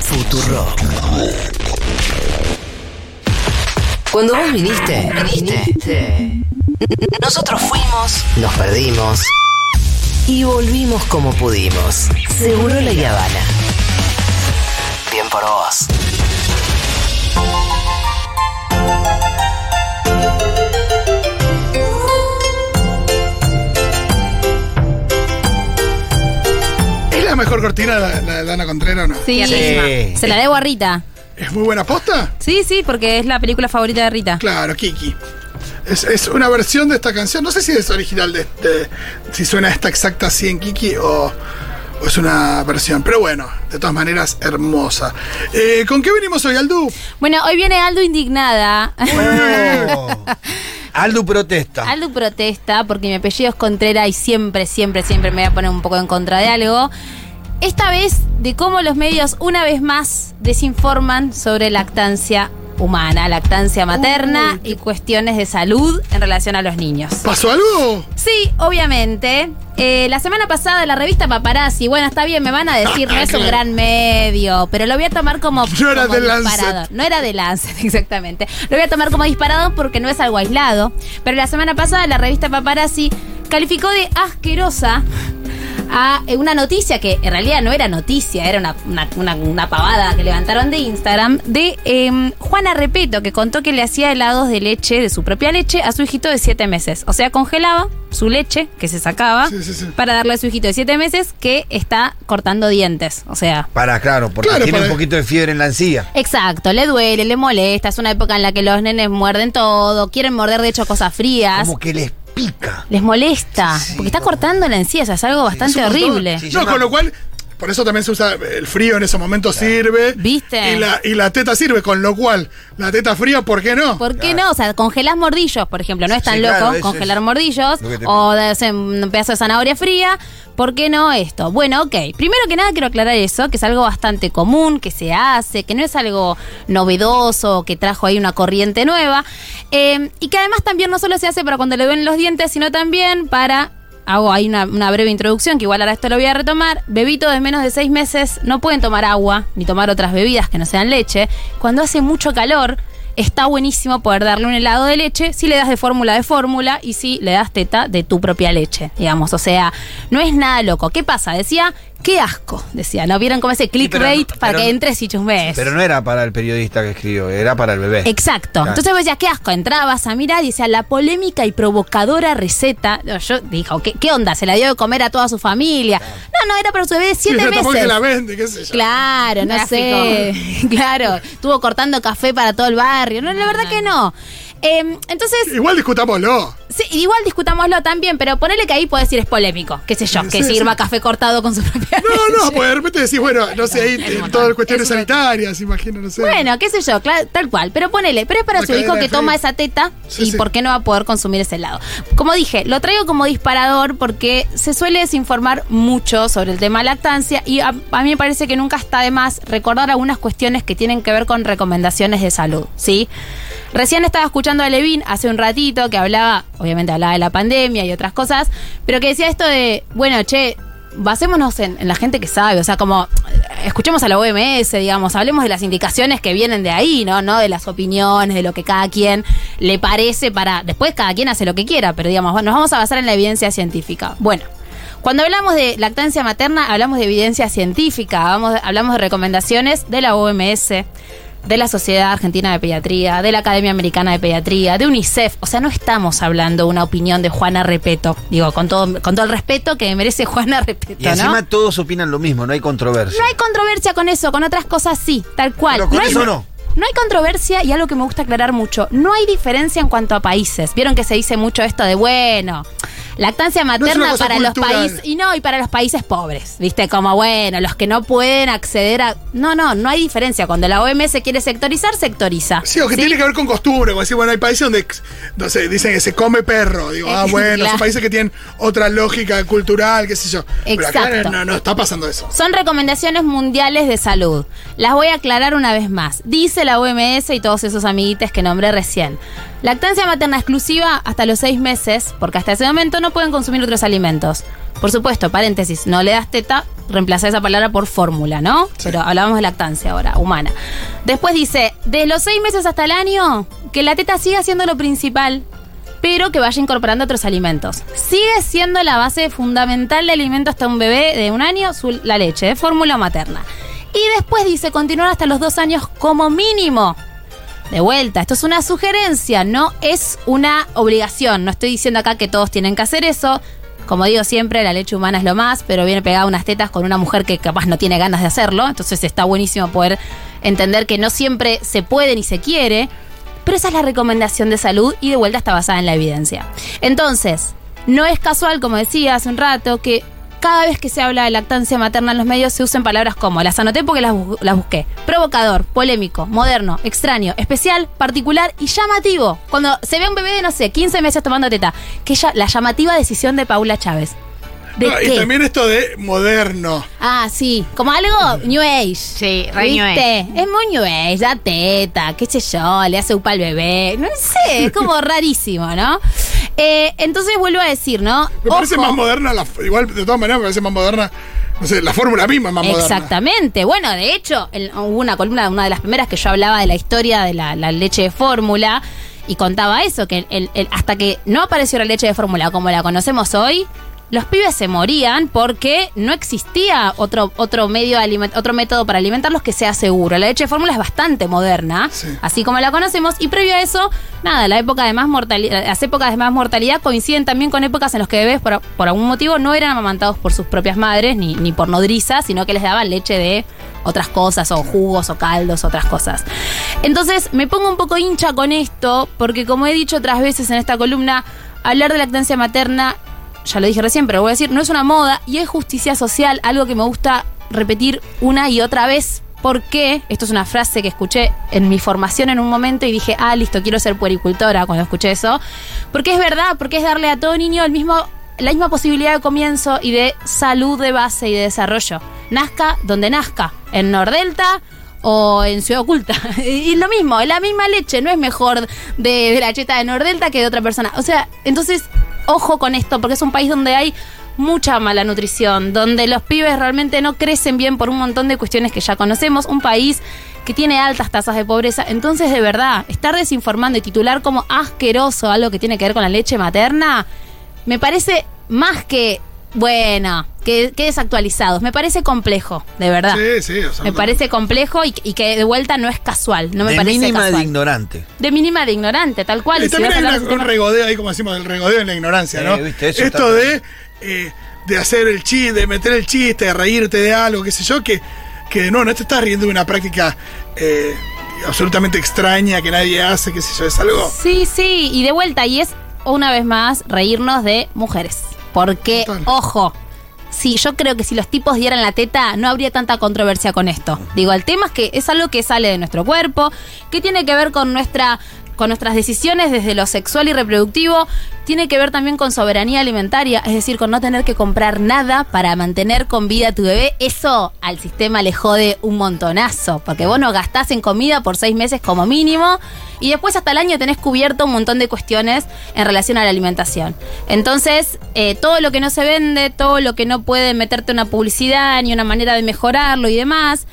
Futuro. Cuando vos viniste, viniste. Nosotros fuimos, nos perdimos y volvimos como pudimos. Seguro la Habana. Bien por vos. La mejor cortina la, la de Dana Contreras o no? Sí, Sí. se la debo a Rita. ¿Es muy buena posta? Sí, sí, porque es la película favorita de Rita. Claro, Kiki. Es, es una versión de esta canción. No sé si es original de, de- si suena esta exacta así en Kiki o, o es una versión. Pero bueno, de todas maneras, hermosa. Eh, ¿Con qué venimos hoy, Aldu? Bueno, hoy viene Aldo indignada. Oh. Aldo protesta. Aldo protesta porque mi apellido es Contreras y siempre, siempre, siempre me voy a poner un poco en contra de algo. Esta vez de cómo los medios una vez más desinforman sobre lactancia humana, lactancia materna y cuestiones de salud en relación a los niños. ¿Pasó algo? Sí, obviamente. Eh, la semana pasada la revista Paparazzi, bueno, está bien, me van a decir, no es un gran medio, pero lo voy a tomar como, No era como de disparador. No era de Lancet, exactamente. Lo voy a tomar como disparador porque no es algo aislado. Pero la semana pasada la revista Paparazzi calificó de asquerosa a eh, una noticia que en realidad no era noticia, era una, una- una- una pavada que levantaron de Instagram de em, Juana Repeto, que contó que le hacía helados de leche, de su propia leche, a su hijito de siete meses. O sea, congelaba su leche, que se sacaba, Sí, sí, sí. para darle a su hijito de siete meses que está cortando dientes. O sea, Para, claro, porque Claro, tiene para- un poquito de fiebre en la encía. Exacto, le duele, le molesta, es una época en la que los nenes muerden todo, quieren morder de hecho cosas frías, Como que les pica. les molesta, Sí, porque está no. cortando la encía, o sea, es algo bastante horrible. Sí, No, con lo cual, por eso también se usa el frío en ese momento sirve. ¿Viste? Y la, y la teta sirve, con lo cual, la teta fría, ¿por qué no? ¿Por qué no? O sea, congelás mordillos, por ejemplo, no es tan Sí, loco claro, congelar es mordillos o de hacer un pedazo de zanahoria fría. ¿Por qué no esto? Bueno, ok. Primero que nada quiero aclarar eso, que es algo bastante común, que se hace, que no es algo novedoso, que trajo ahí una corriente nueva. eh, y que además también no solo se hace para cuando le duelen los dientes, sino también para hago ahí una, breve introducción, que igual ahora esto lo voy a retomar. Bebitos de menos de seis meses no pueden tomar agua ni tomar otras bebidas que no sean leche. Cuando hace mucho calor, está buenísimo poder darle un helado de leche si le das de fórmula de fórmula y si le das teta de tu propia leche, digamos. O sea, no es nada loco. ¿Qué pasa? Decía, qué asco, decía. ¿No vieron como ese clickbait pero- para pero- que entres y chusmes? Pero no era para el periodista que escribió, era para el bebé. Exacto. Claro. Entonces vos decías, qué asco. Entrabas a mirar y decía, la polémica y provocadora receta. No, Yo dijo, ¿qué, ¿qué onda? Se la dio de comer a toda su familia. No, no, era para su bebé de Sí, siete que meses. la vende, qué sé yo. Claro, no sé. claro, estuvo cortando café para todo el barrio. No, la verdad que no. Eh, entonces, Igual discutámoslo. sí, igual discutámoslo también, pero ponele que ahí puedo decir es polémico, qué sé yo, que Sí, sirva sí. café cortado con su propia No, no, pues de repente decís, bueno, no sé, ahí eh, todas las cuestiones sanitarias, imagino, no sé. Bueno, qué sé yo, tal cual. Pero ponele, pero es para Una su hijo que toma esa teta y por qué no va a poder consumir ese helado. Como dije, lo traigo como disparador porque se suele desinformar mucho sobre el tema lactancia y a, a mí me parece que nunca está de más recordar algunas cuestiones que tienen que ver con recomendaciones de salud, ¿sí? Recién estaba escuchando a Levin hace un ratito que hablaba, obviamente hablaba de la pandemia y otras cosas, pero que decía esto de, bueno, che, basémonos en, en la gente que sabe, o sea, como escuchemos a la OMS, digamos, hablemos de las indicaciones que vienen de ahí, ¿no? No de las opiniones, de lo que cada quien le parece para. Después cada quien hace lo que quiera, pero digamos, bueno, nos vamos a basar en la evidencia científica. Bueno. Cuando hablamos de lactancia materna, hablamos de evidencia científica, vamos- hablamos de recomendaciones de la OMS, de la Sociedad Argentina de Pediatría, de la Academia Americana de Pediatría, de UNICEF. O sea, no estamos hablando una opinión de Juana Repeto. Digo, con todo, con todo el respeto que merece Juana Repeto, Y encima ¿no? todos opinan lo mismo, no hay controversia. No hay controversia con eso, con otras cosas sí, tal cual. Pero con hay, eso no. No hay controversia y algo que me gusta aclarar mucho, no hay diferencia en cuanto a países. Vieron que se dice mucho esto de, bueno, lactancia materna para los países y no, y para los países pobres, ¿viste? Como, bueno, los que no pueden acceder a... No, no, no hay diferencia. Cuando la OMS quiere sectorizar, sectoriza. Sí, o que tiene que ver con costumbre, como decir, bueno, hay países donde, no sé, dicen que se come perro. Digo, ah, bueno, claro. son países que tienen otra lógica cultural, qué sé yo. Pero acá Exacto. no, no está pasando eso. Son recomendaciones mundiales de salud. Las voy a aclarar una vez más. Dice la OMS y todos esos amiguites que nombré recién. Lactancia materna exclusiva hasta los seis meses, porque hasta ese momento no pueden consumir otros alimentos. Por supuesto, paréntesis, no le das teta, reemplaza esa palabra por fórmula, ¿no? Pero hablábamos de lactancia ahora, humana. Después dice, de los seis meses hasta el año, que la teta siga siendo lo principal, pero que vaya incorporando otros alimentos. Sigue siendo la base fundamental de alimento hasta un bebé de un año, su- la leche, de fórmula materna. Y después dice continuar hasta los dos años como mínimo. De vuelta, esto es una sugerencia, no es una obligación. No estoy diciendo acá que todos tienen que hacer eso. Como digo siempre, la leche humana es lo más, pero viene pegada unas tetas con una mujer que capaz no tiene ganas de hacerlo. Entonces está buenísimo poder entender que no siempre se puede ni se quiere. Pero esa es la recomendación de salud y de vuelta está basada en la evidencia. Entonces, no es casual, como decía hace un rato, que cada vez que se habla de lactancia materna en los medios se usen palabras como, las anoté porque las, bu- las busqué, provocador, polémico, moderno, extraño, especial, particular y llamativo. Cuando se ve un bebé de, no sé, 15 meses tomando teta, que ya, la llamativa decisión de Paula Chávez. ¿De No, qué? y también esto de moderno. Ah, sí, como algo New Age. Sí, re New ¿Viste? Es muy New Age, da teta, qué sé yo, le hace upa al bebé. No sé, es como rarísimo, ¿no? Eh, entonces vuelvo a decir, ¿no? Me parece Ojo. más moderna, la, igual de todas maneras me parece más moderna, no sé, la fórmula misma es más moderna. Exactamente. Bueno, de hecho, hubo una columna, una de las primeras que yo hablaba de la historia de la, la leche de fórmula y contaba eso, que el- el- hasta que no apareció la leche de fórmula como la conocemos hoy, los pibes se morían porque no existía otro, otro medio otro método para alimentarlos que sea seguro. La leche de fórmula es bastante moderna, Sí. así como la conocemos, y previo a eso, nada, la época de más mortalidad, las épocas de más mortalidad coinciden también con épocas en las que bebés por, por algún motivo no eran amamantados por sus propias madres ni, ni por nodrizas, sino que les daban leche de otras cosas, o jugos, o caldos, otras cosas. Entonces, me pongo un poco hincha con esto, porque como he dicho otras veces en esta columna, hablar de lactancia materna, ya lo dije recién, pero voy a decir, no es una moda y es justicia social, algo que me gusta repetir una y otra vez. Porque, esto es una frase que escuché en mi formación en un momento y dije, ah, listo, quiero ser puericultora cuando escuché eso. Porque es verdad, porque es darle a todo niño el mismo, la misma posibilidad de comienzo y de salud de base y de desarrollo. Nazca donde nazca, en Nordelta o en Ciudad Oculta. Y lo mismo, la misma leche, no es mejor de, de la cheta de Nordelta que de otra persona. O sea, entonces, ojo con esto, porque es un país donde hay mucha mala nutrición, donde los pibes realmente no crecen bien por un montón de cuestiones que ya conocemos, un país que tiene altas tasas de pobreza. Entonces, de verdad, estar desinformando y titular como asqueroso algo que tiene que ver con la leche materna, me parece más que, bueno, que, que desactualizados. Me parece complejo, de verdad. Sí, sí, o sea, Me parece complejo y, y que de vuelta no es casual. No me de parece mínima casual. de ignorante. De mínima de ignorante, tal cual. Y también hay una- un tema- regodeo ahí, como decimos, el regodeo en la ignorancia, Eh, ¿no? viste, eso Esto de, eh, de hacer el chiste, de meter el chiste, de reírte de algo, qué sé yo, que, que no, no te estás riendo de una práctica eh, absolutamente extraña que nadie hace, qué sé yo, es algo. Sí, sí, y de vuelta, y es una vez más reírnos de mujeres. Porque, Total. ojo, sí, yo creo que si los tipos dieran la teta, no habría tanta controversia con esto. Digo, el tema es que es algo que sale de nuestro cuerpo, que tiene que ver con nuestra con nuestras decisiones desde lo sexual y reproductivo, tiene que ver también con soberanía alimentaria, es decir, con no tener que comprar nada para mantener con vida a tu bebé. Eso al sistema le jode un montonazo, porque vos no gastás en comida por seis meses como mínimo y después hasta el año tenés cubierto un montón de cuestiones en relación a la alimentación. Entonces, eh, todo lo que no se vende, todo lo que no puede meterte una publicidad ni una manera de mejorarlo y demás,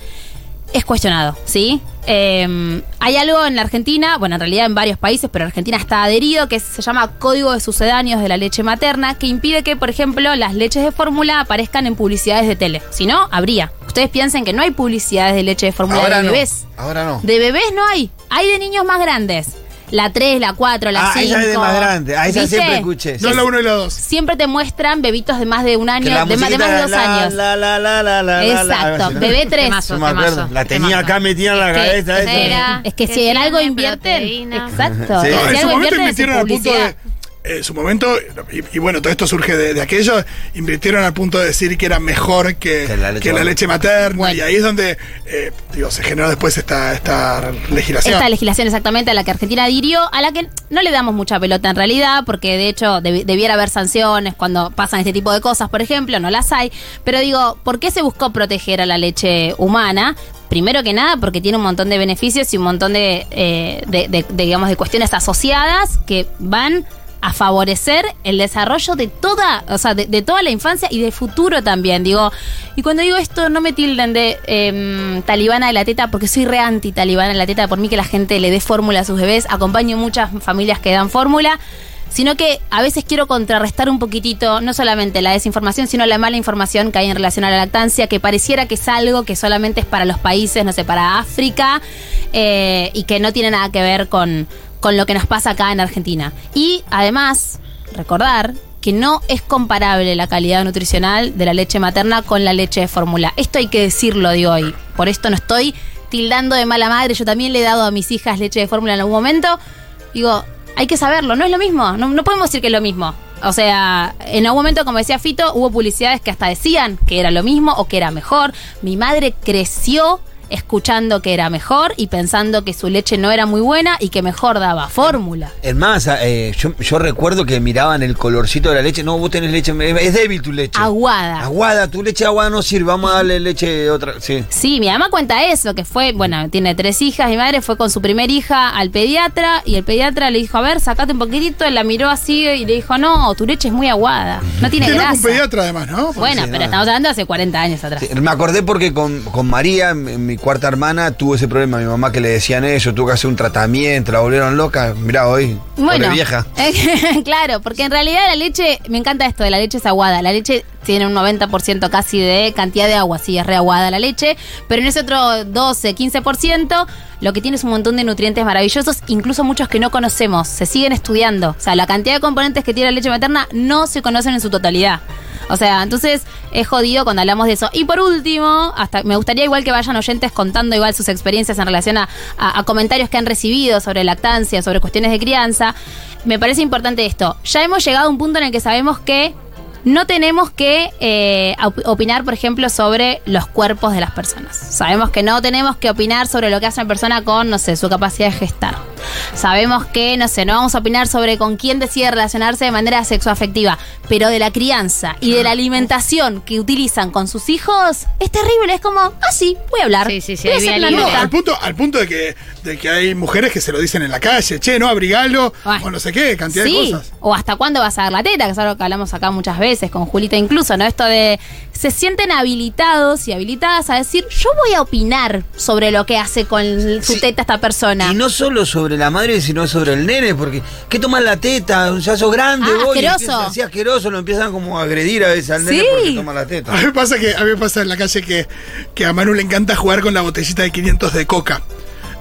es cuestionado, ¿sí? Eh, hay algo en la Argentina, bueno, en realidad en varios países, pero Argentina está adherido, que se llama Código de Sucedáneos de la Leche Materna, que impide que, por ejemplo, las leches de fórmula aparezcan en publicidades de tele. Si no, habría. Ustedes piensen que no hay publicidades de leche de fórmula de no. bebés. Ahora no. De bebés no hay. Hay de niños más grandes. La 3, la 4, la Ah, 5. esa es de más grande. Ah, esa ¿Viste? siempre escuché. No es la 1 y la 2. Siempre te muestran bebitos de más de un año, de, más, de musiquita más de era dos la, años. La, la, la, la, la, la, Exacto. así, ¿no? Bebé 3. Temazo, No me acuerdo. temazo, La tenía temazo. acá metida en la Es que- cabeza. es, esa. es que Que si en algo invierten. proteína. Exacto. Sí. Si No, en algo su momento invierten en al punto de. En su momento, y, y bueno, todo esto surge de, de aquello, invirtieron al punto de decir que era mejor que, Que la leche que la materna. leche materna. Bueno. Y ahí es donde, eh, digo, se generó después esta, esta legislación. Esta legislación exactamente a la que Argentina adhirió, a la que no le damos mucha pelota en realidad, porque de hecho debi- debiera haber sanciones cuando pasan este tipo de cosas, por ejemplo, no las hay. Pero digo, ¿por qué se buscó proteger a la leche humana? Primero que nada, porque tiene un montón de beneficios y un montón de, eh, de- de- de, digamos, de cuestiones asociadas que van a favorecer el desarrollo de toda, o sea, de, toda la infancia y de futuro también. Digo, y cuando digo esto, no me tilden de em, talibana de la teta, porque soy re anti talibana de la teta, por mí que la gente le dé fórmula a sus bebés, acompaño muchas familias que dan fórmula sino que a veces quiero contrarrestar un poquitito, no solamente la desinformación, sino la mala información que hay en relación a la lactancia, que pareciera que es algo que solamente es para los países, no sé, para África, eh, y que no tiene nada que ver con, con lo que nos pasa acá en Argentina. Y además, recordar que no es comparable la calidad nutricional de la leche materna con la leche de fórmula. Esto hay que decirlo de hoy. Por esto no estoy tildando de mala madre. Yo también le he dado a mis hijas leche de fórmula en algún momento. Digo, hay que saberlo, no es lo mismo, no, no podemos decir que es lo mismo. O sea, en algún momento, como decía Fito, hubo publicidades que hasta decían que era lo mismo o que era mejor. Mi madre creció escuchando que era mejor y pensando que su leche no era muy buena y que mejor daba fórmula. Es más, eh, yo, yo recuerdo que miraban el colorcito de la leche. No, vos tenés leche. Es débil tu leche. Aguada. Aguada, tu leche aguada no sirve. Vamos a darle leche otra. Sí. Sí, mi mamá cuenta eso, que fue, bueno, tiene tres hijas, mi madre fue con su primer hija al pediatra y el pediatra le dijo, a ver, sacate un poquitito, él la miró así y le dijo, no, tu leche es muy aguada, no tiene Que no grasa. un pediatra además, ¿no? Bueno, Sí, pero no. estamos hablando de hace 40 años atrás. Sí, Me acordé porque con, con María, mi, mi cuarta hermana, tuvo ese problema. Mi mamá que le decían eso, tuvo que hacer un tratamiento, la volvieron loca. Mirá hoy, Bueno, pobre vieja. claro, porque en realidad la leche, me encanta esto de la leche es aguada. La leche tiene un 90% casi de cantidad de agua, sí, es re aguada la leche, pero en ese otro 12, 15% lo que tiene es un montón de nutrientes maravillosos, incluso muchos que no conocemos, se siguen estudiando. O sea, la cantidad de componentes que tiene la leche materna no se conocen en su totalidad. O sea, entonces es jodido cuando hablamos de eso. Y por último, hasta me gustaría igual que vayan oyentes contando igual sus experiencias en relación a, a- a comentarios que han recibido sobre lactancia, sobre cuestiones de crianza. Me parece importante esto. Ya hemos llegado a un punto en el que sabemos que no tenemos que eh, op- opinar, por ejemplo, sobre los cuerpos de las personas. Sabemos que no tenemos que opinar sobre lo que hace una persona con, no sé, su capacidad de gestar. Sabemos que, no sé, no vamos a opinar sobre con quién decide relacionarse de manera sexoafectiva, pero de la crianza y de la alimentación que utilizan con sus hijos es terrible. Es como, ah, sí, voy a hablar. Sí, sí, sí, al. No, punto, al punto de que, de que hay mujeres que se lo dicen en la calle, che, no, abrigalo, Bueno. o no sé qué, cantidad Sí, de cosas. o hasta cuándo vas a dar la teta, que es algo que hablamos acá muchas veces, con Julita incluso, ¿no? Esto de se sienten habilitados y habilitadas a decir, yo voy a opinar sobre lo que hace con su Sí. teta esta persona. Y no solo sobre la madre, sino sobre el nene, porque ¿qué tomas la teta? Ya sos grande, Ah, vos, asqueroso. así asqueroso, lo empiezan como a agredir a veces al nene porque toma la teta. A mí me pasa que a mí pasa en la calle que, que a Manu le encanta jugar con la botellita de 500 de coca.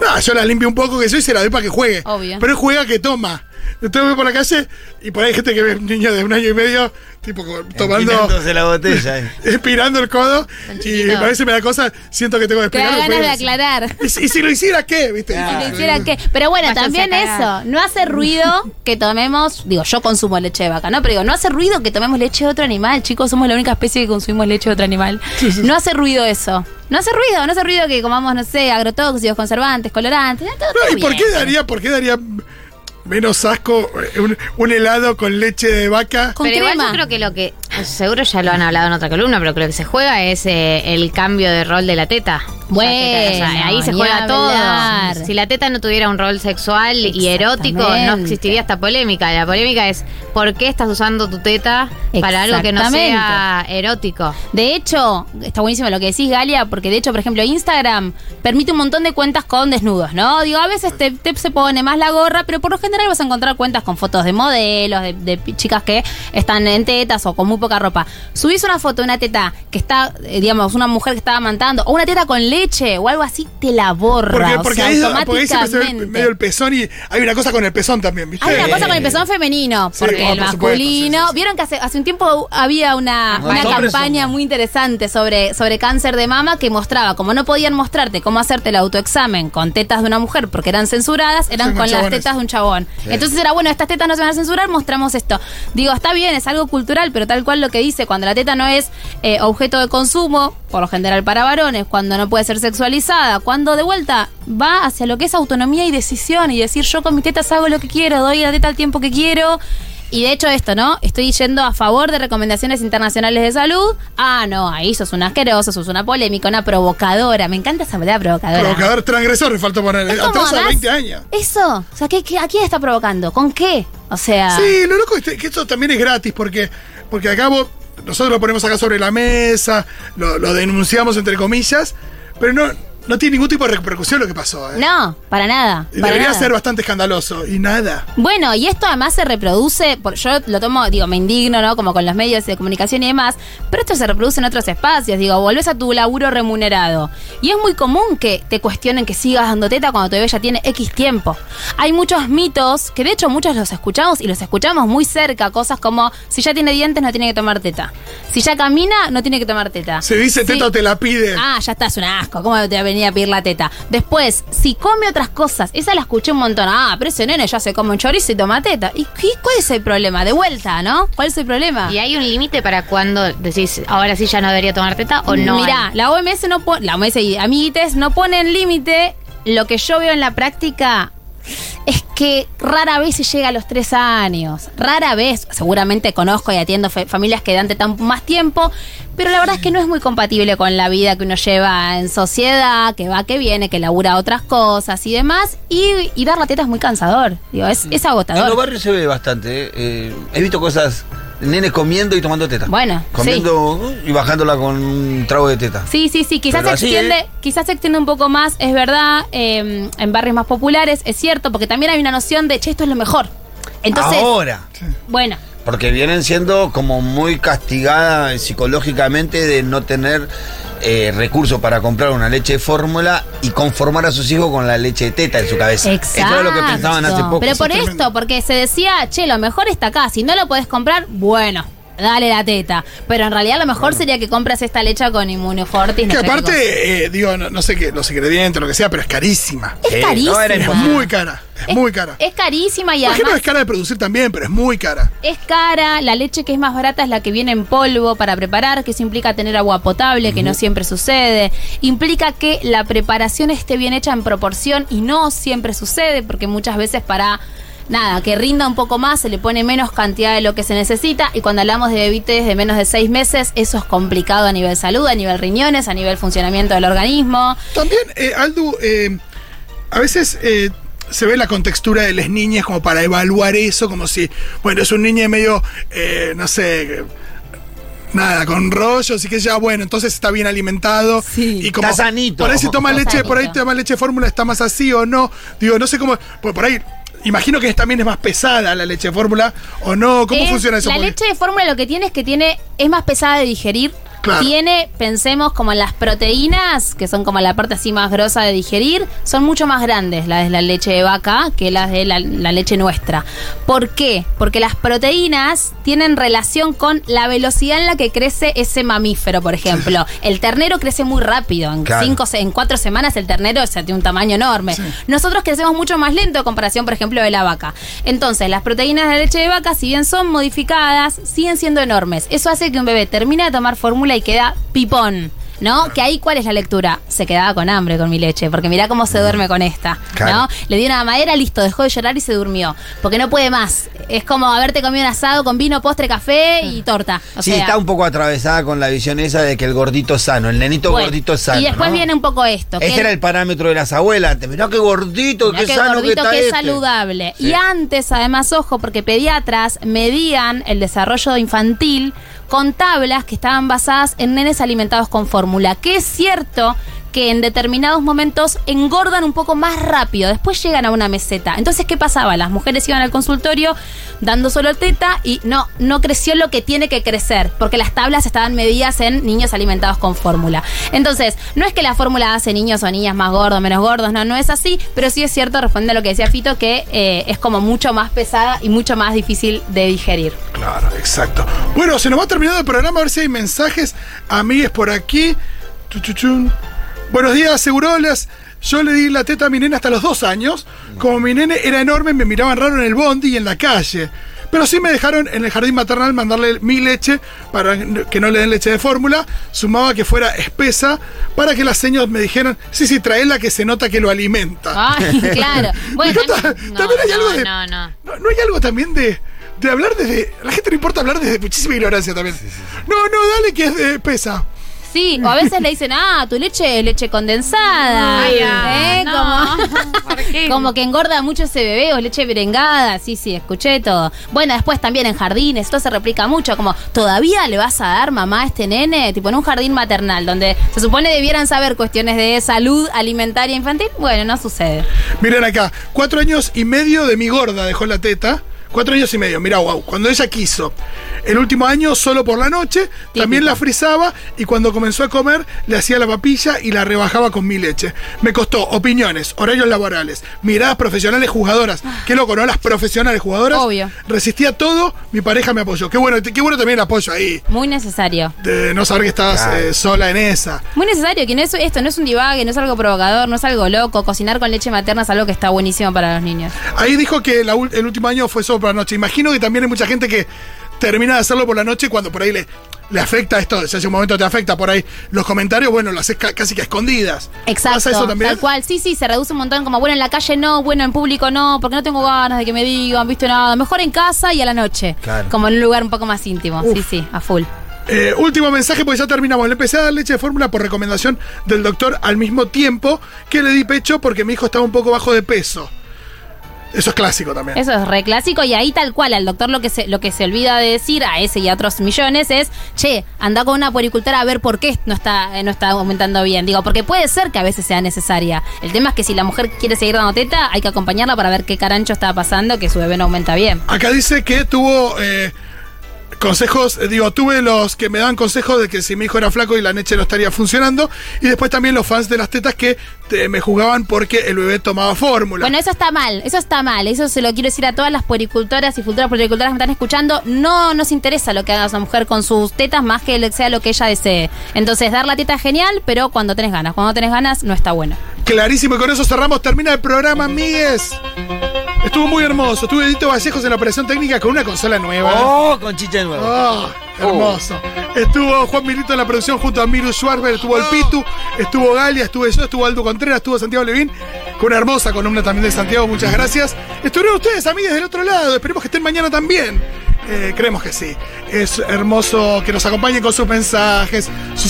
No, yo la limpio un poco que soy y se la doy para que juegue. Obvio. Pero él juega que toma. Entonces voy por la calle y por ahí hay gente que ve un niño de un año y medio, tipo como tomando, Empinándose la botella. eh. espirando el codo. Y a veces me da cosa, siento que tengo que Te da explicarlo. ganas de aclarar. ¿Y si, y si lo hiciera qué? ¿Viste? Si lo hicieran qué. Pero bueno, Váyanse también eso. No hace ruido que tomemos. Digo, yo consumo leche de vaca, ¿no? Pero digo, no hace ruido que tomemos leche de otro animal. Chicos, somos la única especie que consumimos leche de otro animal. No hace ruido eso. No hace ruido, no hace ruido que comamos, no sé, agrotóxicos, conservantes, colorantes. todo- No, todo ¿Y por qué daría, por qué daría menos asco eh, un, un helado con leche de vaca? Con pero igual crema. yo creo que lo que, seguro ya lo han hablado en otra columna, pero lo que se juega es eh, el cambio de rol de la teta. Bueno, o sea, ahí se juega hablar. todo. Si la teta no tuviera un rol sexual y erótico, no existiría esta polémica. La polémica es ¿por qué estás usando tu teta para algo que no sea erótico? De hecho, está buenísimo lo que decís, Galia, porque de hecho, por ejemplo, Instagram permite un montón de cuentas con desnudos, ¿no? Digo, a veces te, te se pone más la gorra, pero por lo general vas a encontrar cuentas con fotos de modelos, de, de chicas que están en tetas o con muy poca ropa. Subís una foto de una teta que está, eh, digamos, una mujer que está amamantando, o una teta con leche o algo así, te la borra. Porque, o porque, sea, ahí, porque ahí siempre se ve medio el pezón y hay una cosa con el pezón también, ¿viste? Hay una cosa con el pezón femenino, porque el por masculino. sí, sí, sí. Vieron que hace, hace un tiempo había una, Los una campaña muy interesante sobre, sobre cáncer de mama que mostraba como no podían mostrarte cómo hacerte el autoexamen con tetas de una mujer porque eran censuradas, eran Sí, con las tetas de un chabón. Sí. Entonces era bueno, estas tetas no se van a censurar, mostramos esto. Digo, está bien, es algo cultural, pero tal cual lo que dice, cuando la teta no es eh, objeto de consumo, por lo general para varones, cuando no puede ser sexualizada, cuando de vuelta va hacia lo que es autonomía y decisión y decir yo con mis tetas hago lo que quiero, doy la teta al tiempo que quiero y de hecho esto, ¿no? Estoy yendo a favor de recomendaciones internacionales de salud. Ah, no, ahí sos una asquerosa, sos una polémica, una provocadora. Me encanta esa palabra provocadora. Provocador transgresor, falta poner. Atrás además, 20 años. Eso, o sea, ¿qué, qué, a quién está provocando? ¿Con qué? O sea, Sí, lo loco es que esto también es gratis porque, porque acá vos- nosotros lo ponemos acá sobre la mesa, lo, lo denunciamos entre comillas, pero no, no tiene ningún tipo de repercusión lo que pasó. ¿eh? no, para nada. Para debería nada. ser bastante escandaloso. Y nada. Bueno, y esto además se reproduce, por, yo lo tomo, digo, me indigno, ¿no? Como con los medios de comunicación y demás, pero esto se reproduce en otros espacios, digo, volvés a tu laburo remunerado. Y es muy común que te cuestionen que sigas dando teta cuando tu bebé ya tiene X tiempo. Hay muchos mitos, que de hecho muchos los escuchamos y los escuchamos muy cerca, cosas como, si ya tiene dientes no tiene que tomar teta. Si ya camina, no tiene que tomar teta. Se dice teta o te la pide. Ah, ya está, es un asco. ¿Cómo te va a venir a pedir la teta? Después, si come otras cosas, esa la escuché un montón. Ah, pero ese nene ya se come un chorizo y toma teta. ¿Y qué- cuál es el problema? De vuelta, ¿no? ¿Cuál es el problema? ¿Y hay un límite para cuando decís, ahora sí ya no debería tomar teta o no? Mirá, hay? la OMS no pone, la OMS y amiguites no ponen límite. Lo que yo veo en la práctica es que rara vez se llega a los tres años. Rara vez. Seguramente conozco y atiendo familias que dan teta más tiempo, pero la verdad es que no es muy compatible con la vida que uno lleva en sociedad, que va, que viene, que labura otras cosas y demás. Y, y dar la teta es muy cansador. Digo, es, es En los agotador. barrios se ve bastante. eh. Eh, he visto cosas, nenes comiendo y tomando teta. Bueno, Comiendo y bajándola con un trago de teta. Sí, sí, sí, quizás Pero se así, extiende, ¿eh? quizás se extiende un poco más, es verdad, eh, en barrios más populares, es cierto, porque también hay una noción de, che, esto es lo mejor. Entonces, Ahora. bueno, Porque vienen siendo como muy castigadas psicológicamente de no tener eh, recursos para comprar una leche de fórmula y conformar a sus hijos con la leche de teta en su cabeza. exacto. Eso es lo que pensaban hace poco. Pero por es esto, porque se decía, che, lo mejor está acá, si no lo puedes comprar, bueno. Dale la teta. Pero en realidad lo mejor sería que compras esta leche con inmunofortis. no Que sé qué cosa. aparte, eh, digo, no, no sé qué, los ingredientes, lo que sea, pero es carísima. Es carísima. no, era Es muy cara. Es, muy cara. Es carísima y Imagino además... que es cara de producir también, pero es muy cara. Es cara, la leche que es más barata es la que viene en polvo para preparar, que eso implica tener agua potable, que no siempre sucede. Implica que la preparación esté bien hecha en proporción y no siempre sucede, porque muchas veces para nada, que rinda un poco más, se le pone menos cantidad de lo que se necesita. Y cuando hablamos de bebites de menos de seis meses, eso es complicado a nivel salud, a nivel riñones, a nivel funcionamiento del organismo. También, eh, Aldu, eh, a veces eh, se ve la contextura de las niñas como para evaluar eso, como si, bueno, es un niño medio, eh, no sé, nada, con rollos y que ya, bueno, entonces está bien alimentado. Sí. y como, Está sanito. Por ahí si toma Está leche, por ahí toma leche de fórmula, está más así o no. Digo, no sé cómo, por, por ahí. Imagino que también es más pesada la leche de fórmula o no. ¿Cómo Es- funciona eso? La leche de fórmula lo que tiene es que tiene es más pesada de digerir. Claro. Tiene, pensemos, como las proteínas, que son como la parte así más grosa de digerir, son mucho más grandes las de la leche de vaca que las de la, la leche nuestra. ¿Por qué? Porque las proteínas tienen relación con la velocidad en la que crece ese mamífero, por ejemplo. El ternero crece muy rápido. En, Claro. cinco, en cuatro semanas el ternero o sea, tiene un tamaño enorme. Nosotros crecemos mucho más lento en comparación, por ejemplo, de la vaca. Entonces, las proteínas de la leche de vaca, si bien son modificadas, siguen siendo enormes. Eso hace que un bebé termine de tomar fórmula y queda pipón. ¿No? Que ahí, ¿cuál es la lectura? Se quedaba con hambre con mi leche, porque mirá cómo se duerme con esta, Claro. ¿no? Le dio una madera, listo, dejó de llorar y se durmió. Porque no puede más. Es como haberte comido un asado con vino, postre, café y torta. O sí, sea, está un poco atravesada con la visión esa de que el gordito es sano, el nenito bueno, gordito es sano. Y después ¿no? viene un poco esto. que Ese el- era el parámetro de las abuelas. Antes, Mirá qué gordito, Mirá qué, qué sano gordito, que está qué este. saludable. Sí. Y antes, además, ojo, porque pediatras medían el desarrollo infantil con tablas que estaban basadas en nenes alimentados con fórmula. Que es cierto que en determinados momentos engordan un poco más rápido, después llegan a una meseta. Entonces, ¿qué pasaba? Las mujeres iban al consultorio dando solo teta y no, no creció lo que tiene que crecer, porque las tablas estaban medidas en niños alimentados con fórmula. Entonces, no es que la fórmula hace niños o niñas más gordos, menos gordos, no, no es así, pero sí es cierto, responde a lo que decía Fito, que eh, es como mucho más pesada y mucho más difícil de digerir. Claro, exacto. Bueno, se nos va terminando el programa, a ver si hay mensajes. Amigues por aquí. Chuchuchun. Buenos días, Segurolas. Yo le di la teta a mi nene hasta los dos años. Como mi nene era enorme, me miraban raro en el bondi y en la calle. Pero sí me dejaron en el jardín maternal mandarle mi leche para que no le den leche de fórmula. Sumaba que fuera espesa para que las señas me dijeran, sí, sí, traela que se nota que lo alimenta. Ay, claro. Bueno, Digo, ta- No, también hay algo no, de. no, no. ¿No, no hay algo también de, de hablar desde. A la gente no importa hablar desde muchísima ignorancia también. No, no, dale que es de pesa. Sí, o a veces le dicen, ah, tu leche es leche condensada. Ay, ah, ¿Eh? no. Como, ¿Por qué? como que engorda mucho ese bebé o leche merengada. Sí, sí, escuché todo. Bueno, después también en jardines, esto se replica mucho. Como, ¿todavía le vas a dar mamá a este nene? Tipo en un jardín maternal, donde se supone debieran saber cuestiones de salud alimentaria infantil. Bueno, no sucede. Miren acá, cuatro años y medio de mi gorda dejó la teta. Cuatro años y medio, mira, wow. Cuando ella quiso. El último año solo por la noche, también la frizaba y cuando comenzó a comer le hacía la papilla y la rebajaba con mi leche. Me costó opiniones, horarios laborales, miradas profesionales jugadoras. Qué loco, ¿no? Las profesionales jugadoras. Obvio. Resistía todo, mi pareja me apoyó. Qué bueno, qué bueno también el apoyo ahí. Muy necesario. De no saber que estabas Claro. eh, sola en esa. Muy necesario, que no es, esto no es un divague, no es algo provocador, no es algo loco. Cocinar con leche materna es algo que está buenísimo para los niños. Ahí dijo que la el último año fue solo por la noche. Imagino que también hay mucha gente que termina de hacerlo por la noche cuando por ahí le, le afecta esto. Si hace un momento te afecta por ahí los comentarios, bueno, lo haces ca- casi que a escondidas. Exacto. ¿Pasa eso también? Tal cual, sí, sí, se reduce un montón. Como, bueno, en la calle no, bueno, en público no, porque no tengo ganas de que me digan, viste nada. Mejor en casa y a la noche. Claro. Como en un lugar un poco más íntimo. Sí, sí, a full. Eh, último mensaje, porque ya terminamos. Le empecé a dar leche de fórmula por recomendación del doctor al mismo tiempo que le di pecho porque mi hijo estaba un poco bajo de peso. Eso es clásico también. Eso es re clásico y ahí tal cual, al doctor lo que se, lo que se olvida de decir a ese y a otros millones es, che, anda con una puericultora a ver por qué no está, eh, no está aumentando bien. Digo, porque puede ser que a veces sea necesaria. El tema es que si la mujer quiere seguir dando teta, hay que acompañarla para ver qué carancho está pasando, que su bebé no aumenta bien. Acá dice que tuvo eh, consejos, eh, digo, tuve los que me daban consejos de que si mi hijo era flaco y la leche no estaría funcionando. Y después también los fans de las tetas que eh, me juzgaban porque el bebé tomaba fórmula. Bueno, eso está mal, eso está mal. Eso se lo quiero decir a todas las puericultoras y futuras puericultoras que me están escuchando. No nos interesa lo que haga esa mujer con sus tetas más que sea lo que ella desee. Entonces, dar la teta es genial, pero cuando tenés ganas. Cuando no tenés ganas, no está bueno. Clarísimo, y con eso cerramos. Termina el programa, amigues. Estuvo muy hermoso. Estuve Edito Vallejos en la operación técnica con una consola nueva. Oh, con chicha nueva. Oh, hermoso. Estuvo Juan Milito en la producción junto a Miru Schwarber, estuvo el Pitu, estuvo Galia, estuve yo, estuvo Aldo Contreras, estuvo Santiago Levín, con una hermosa columna también de Santiago, muchas gracias. Estuvieron ustedes, amigas del otro lado, esperemos que estén mañana también. Eh, creemos que sí. Es hermoso que nos acompañen con sus mensajes, sus